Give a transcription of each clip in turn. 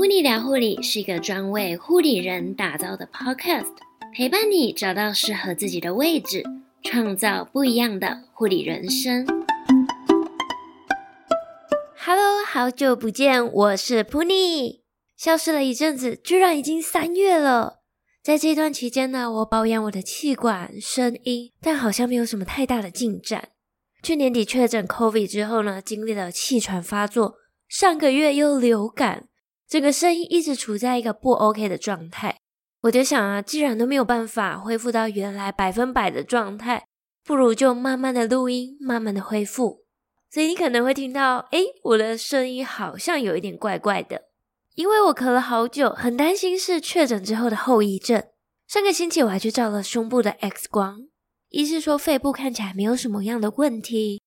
噗妮聊护理是一个专为护理人打造的 podcast，陪伴你找到适合自己的位置，创造不一样的护理人生。Hello，好久不见，我是噗妮。消失了一阵子，居然已经三月了。在这段期间呢，我保养我的气管、声音，但好像没有什么太大的进展。去年底确诊 COVID 之后呢，经历了气喘发作，上个月又流感，整个声音一直处在一个不 OK 的状态。我就想啊，既然都没有办法恢复到原来百分百的状态，不如就慢慢的录音，慢慢的恢复。所以你可能会听到，诶，我的声音好像有一点怪怪的，因为我咳了好久，很担心是确诊之后的后遗症。上个星期我还去照了胸部的 X 光。医师说肺部看起来没有什么样的问题，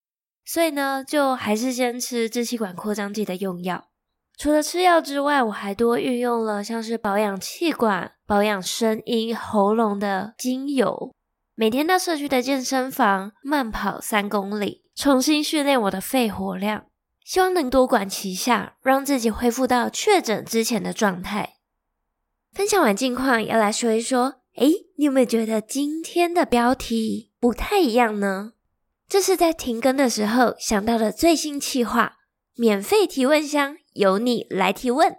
所以呢，就还是先吃支气管扩张剂的用药。除了吃药之外，我还多运用了像是保养气管、保养声音、喉咙的精油。每天到社区的健身房慢跑三公里，重新训练我的肺活量，希望能多管齐下，让自己恢复到确诊之前的状态。分享完近况，要来说一说。诶，你有没有觉得今天的标题不太一样呢？这是在停更的时候想到的最新企划，免费提问箱，由你来提问。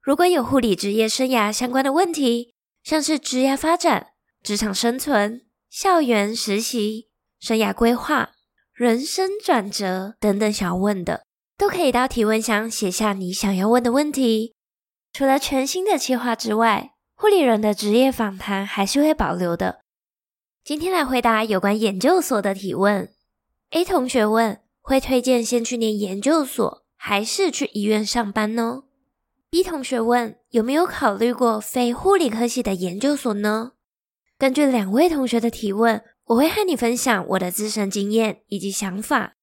如果有护理职业生涯相关的问题，像是职业发展、职场生存、校园实习、生涯规划、人生转折等等想要问的，都可以到提问箱写下你想要问的问题。除了全新的企划之外，护理人的职业访谈还是会保留的。今天来回答有关研究所的提问。A 同学问：会推荐先去念研究所，还是去医院上班呢？B 同学问：有没有考虑过非护理科系的研究所呢？根据两位同学的提问，我会和你分享我的自身经验以及想法。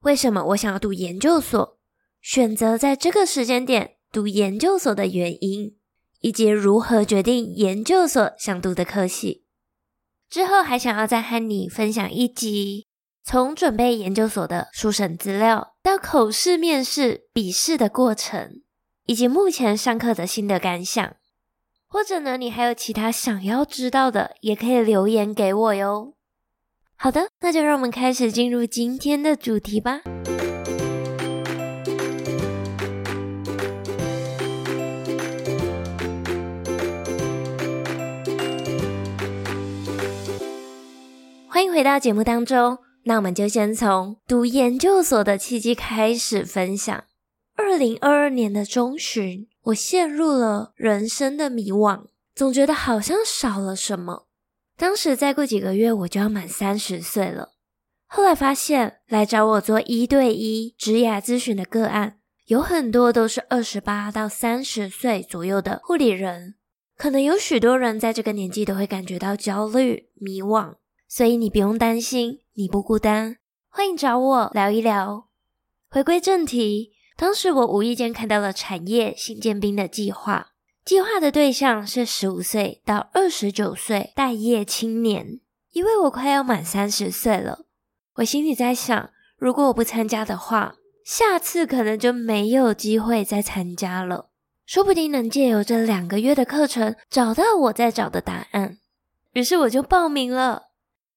为什么我想要读研究所？选择在这个时间点读研究所的原因。以及如何决定研究所想读的科系。之后还想要再和你分享一集，从准备研究所的书审资料，到口试、面试、笔试的过程，以及目前上课的心得感想。或者呢，你还有其他想要知道的，也可以留言给我哟。好的，那就让我们开始进入今天的主题吧。欢迎回到节目当中，那我们就先从读研究所的契机开始分享。二零二二年的中旬，我陷入了人生的迷惘，总觉得好像少了什么。当时再过几个月，我就要满三十岁了。后来发现，来找我做一对一职涯咨询的个案，有很多都是二十八到三十岁左右的护理人。可能有许多人在这个年纪都会感觉到焦虑、迷惘。所以你不用担心，你不孤单。欢迎找我聊一聊。回归正题，当时我无意间看到了产业新建兵的计划，计划的对象是十五岁到二十九岁待业青年。因为我快要满三十岁了，我心里在想，如果我不参加的话，下次可能就没有机会再参加了。说不定能借由这两个月的课程，找到我在找的答案。于是我就报名了。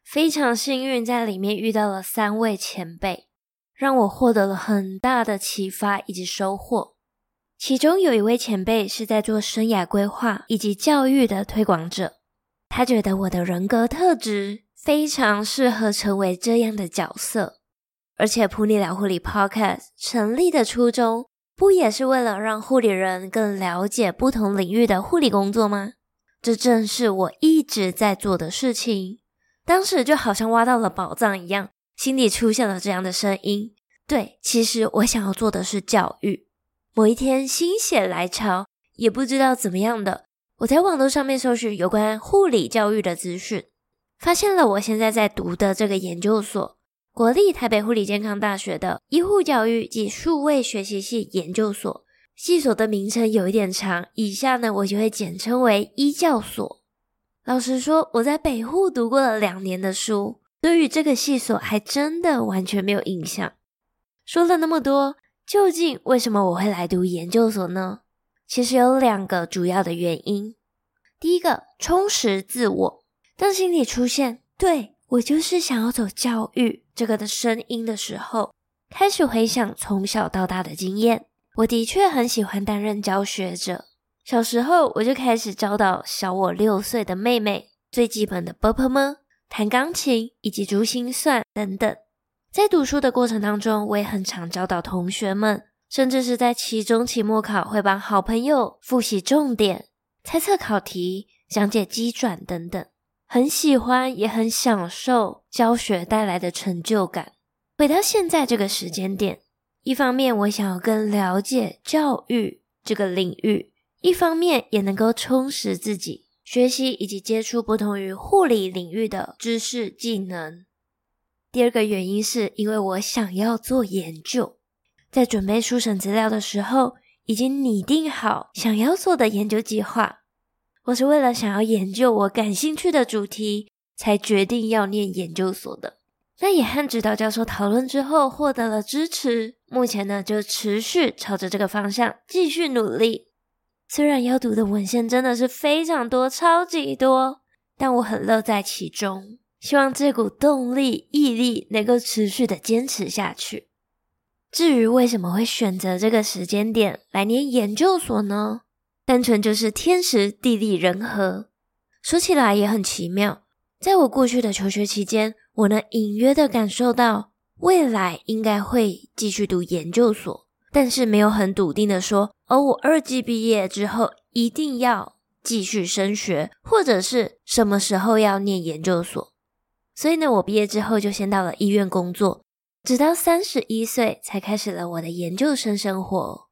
非常幸运，在里面遇到了三位前辈，让我获得了很大的启发以及收获。其中有一位前辈是在做生涯规划以及教育的推广者，他觉得我的人格特质非常适合成为这样的角色。而且，普尼聊护理 Podcast 成立的初衷，不也是为了让护理人更了解不同领域的护理工作吗？这正是我一直在做的事情。当时就好像挖到了宝藏一样，心里出现了这样的声音：对，其实我想要做的是教育。某一天心血来潮，也不知道怎么样的，我在网络上面搜寻有关护理教育的资讯，发现了我现在在读的这个研究所——国立台北护理健康大学的医护教育及数位学习系研究所。系所的名称有一点长，以下呢我就会简称为医教所。老实说，我在北户读过了两年的书，对于这个系所还真的完全没有印象。说了那么多，究竟为什么我会来读研究所呢？其实有两个主要的原因。第一个，充实自我。当心里出现“对，我就是想要走教育”这个的声音的时候，开始回想从小到大的经验。我的确很喜欢担任教学者。小时候我就开始教导小我六岁的妹妹最基本的 b u p 弹钢琴以及珠心算等等。在读书的过程当中，我也很常教导同学们，甚至是在期中、期末考会帮好朋友复习重点、猜测考题、讲解机转等等。很喜欢，也很享受教学带来的成就感。回到现在这个时间点，一方面我想要更了解教育这个领域，一方面，也能够充实自己，学习以及接触不同于护理领域的知识技能。第二个原因是因为我想要做研究，在准备书审资料的时候，已经拟定好想要做的研究计划。我是为了想要研究我感兴趣的主题，才决定要念研究所的。那也和指导教授讨论之后，获得了支持。目前呢，就持续朝着这个方向继续努力。虽然要读的文献真的是非常多，超级多，但我很乐在其中。希望这股动力、毅力能够持续的坚持下去。至于为什么会选择这个时间点来念研究所呢？单纯就是天时地利人和。说起来也很奇妙，在我过去的求学期间。我能隐约的感受到未来应该会继续读研究所，但是没有很笃定的说，而我二技毕业之后一定要继续升学，或者是什么时候要念研究所。所以呢，我毕业之后就先到了医院工作，直到三十一岁才开始了我的研究生生活。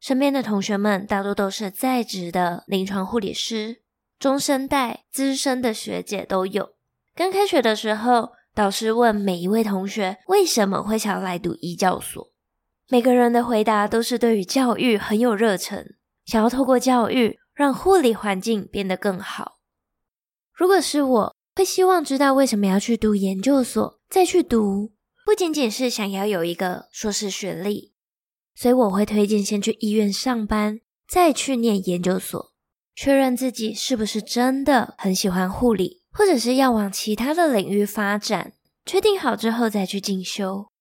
身边的同学们大多都是在职的临床护理师，中生代、资深的学姐都有。刚开学的时候，导师问每一位同学为什么会想来读医教所，每个人的回答都是对于教育很有热忱，想要透过教育让护理环境变得更好。如果是我，会希望知道为什么要去读研究所，再去读，不仅仅是想要有一个硕士学历，所以我会推荐先去医院上班，再去念研究所，确认自己是不是真的很喜欢护理。或者是要往其他的领域发展，确定好之后再去进修。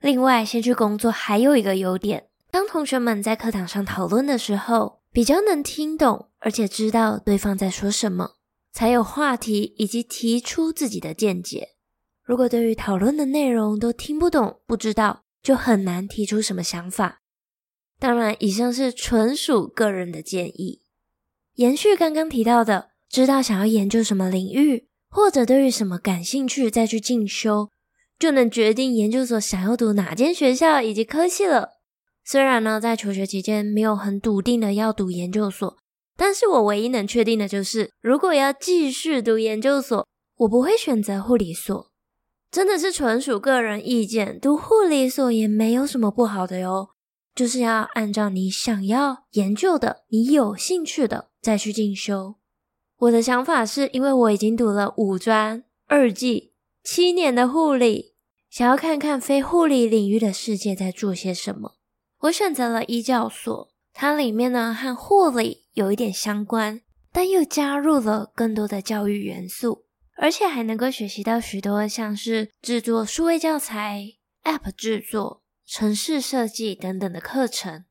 另外，先去工作还有一个优点，当同学们在课堂上讨论的时候，比较能听懂，而且知道对方在说什么，才有话题以及提出自己的见解。如果对于讨论的内容都听不懂、不知道，就很难提出什么想法。当然，以上是纯属个人的建议。延续刚刚提到的。知道想要研究什么领域，或者对于什么感兴趣，再去进修，就能决定研究所想要读哪间学校以及科系了。虽然呢，在求学期间没有很笃定的要读研究所，但是我唯一能确定的就是，如果要继续读研究所，我不会选择护理所。真的是纯属个人意见，读护理所也没有什么不好的哟，就是要按照你想要研究的、你有兴趣的再去进修。我的想法是，因为我已经读了五专、二技、七年的护理，想要看看非护理领域的世界在做些什么。我选择了医教所，它里面呢和护理有一点相关，但又加入了更多的教育元素，而且还能够学习到许多像是制作数位教材、App 制作、城市设计等等的课程。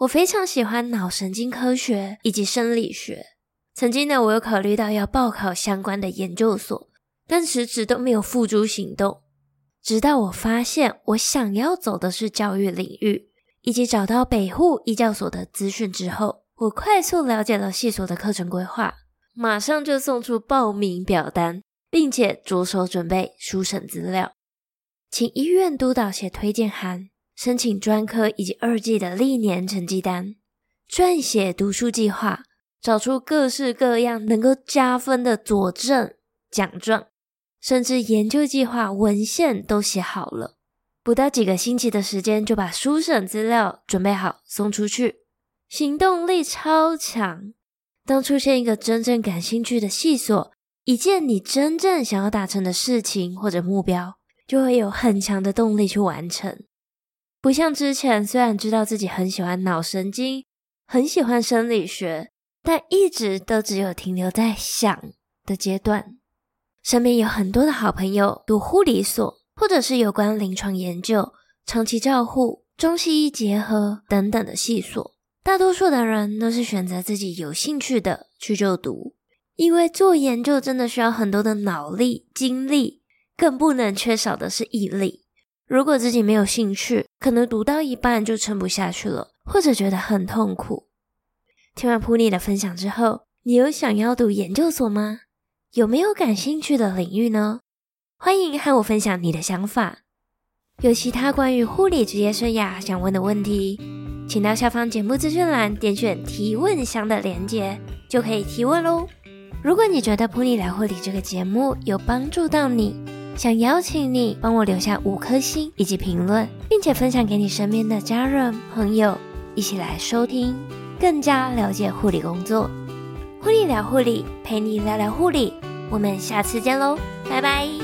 我非常喜欢脑神经科学以及生理学。曾经呢，我有考虑到要报考相关的研究所，但迟迟都没有付诸行动。直到我发现我想要走的是教育领域，以及找到北护医教所的资讯之后，我快速了解了系所的课程规划，马上就送出报名表单，并且着手准备书审资料，请医院督导写推荐函，申请专科以及二技的历年成绩单，撰写读书计划。找出各式各样能够加分的佐证奖状，甚至研究计划文献都写好了。不到几个星期的时间，就把书审资料准备好送出去，行动力超强。当出现一个真正感兴趣的系索，一件你真正想要达成的事情或者目标，就会有很强的动力去完成。不像之前，虽然知道自己很喜欢脑神经。很喜欢生理学，但一直都只有停留在想的阶段。身边有很多的好朋友读护理所，或者是有关临床研究、长期照护、中西医结合等等的系所。大多数的人都是选择自己有兴趣的去就读，因为做研究真的需要很多的脑力、精力，更不能缺少的是毅力。如果自己没有兴趣，可能读到一半就撑不下去了，或者觉得很痛苦。听完普尼的分享之后，你有想要读研究所吗？有没有感兴趣的领域呢？欢迎和我分享你的想法。有其他关于护理职业生涯想问的问题，请到下方节目资讯栏点选提问箱的链接，就可以提问喽。如果你觉得 Puni 聊护理这个节目有帮助到你，想邀请你帮我留下五颗星以及评论，并且分享给你身边的家人朋友，一起来收听，更加了解护理工作。护理聊护理，陪你聊聊护理，我们下次见喽，拜拜。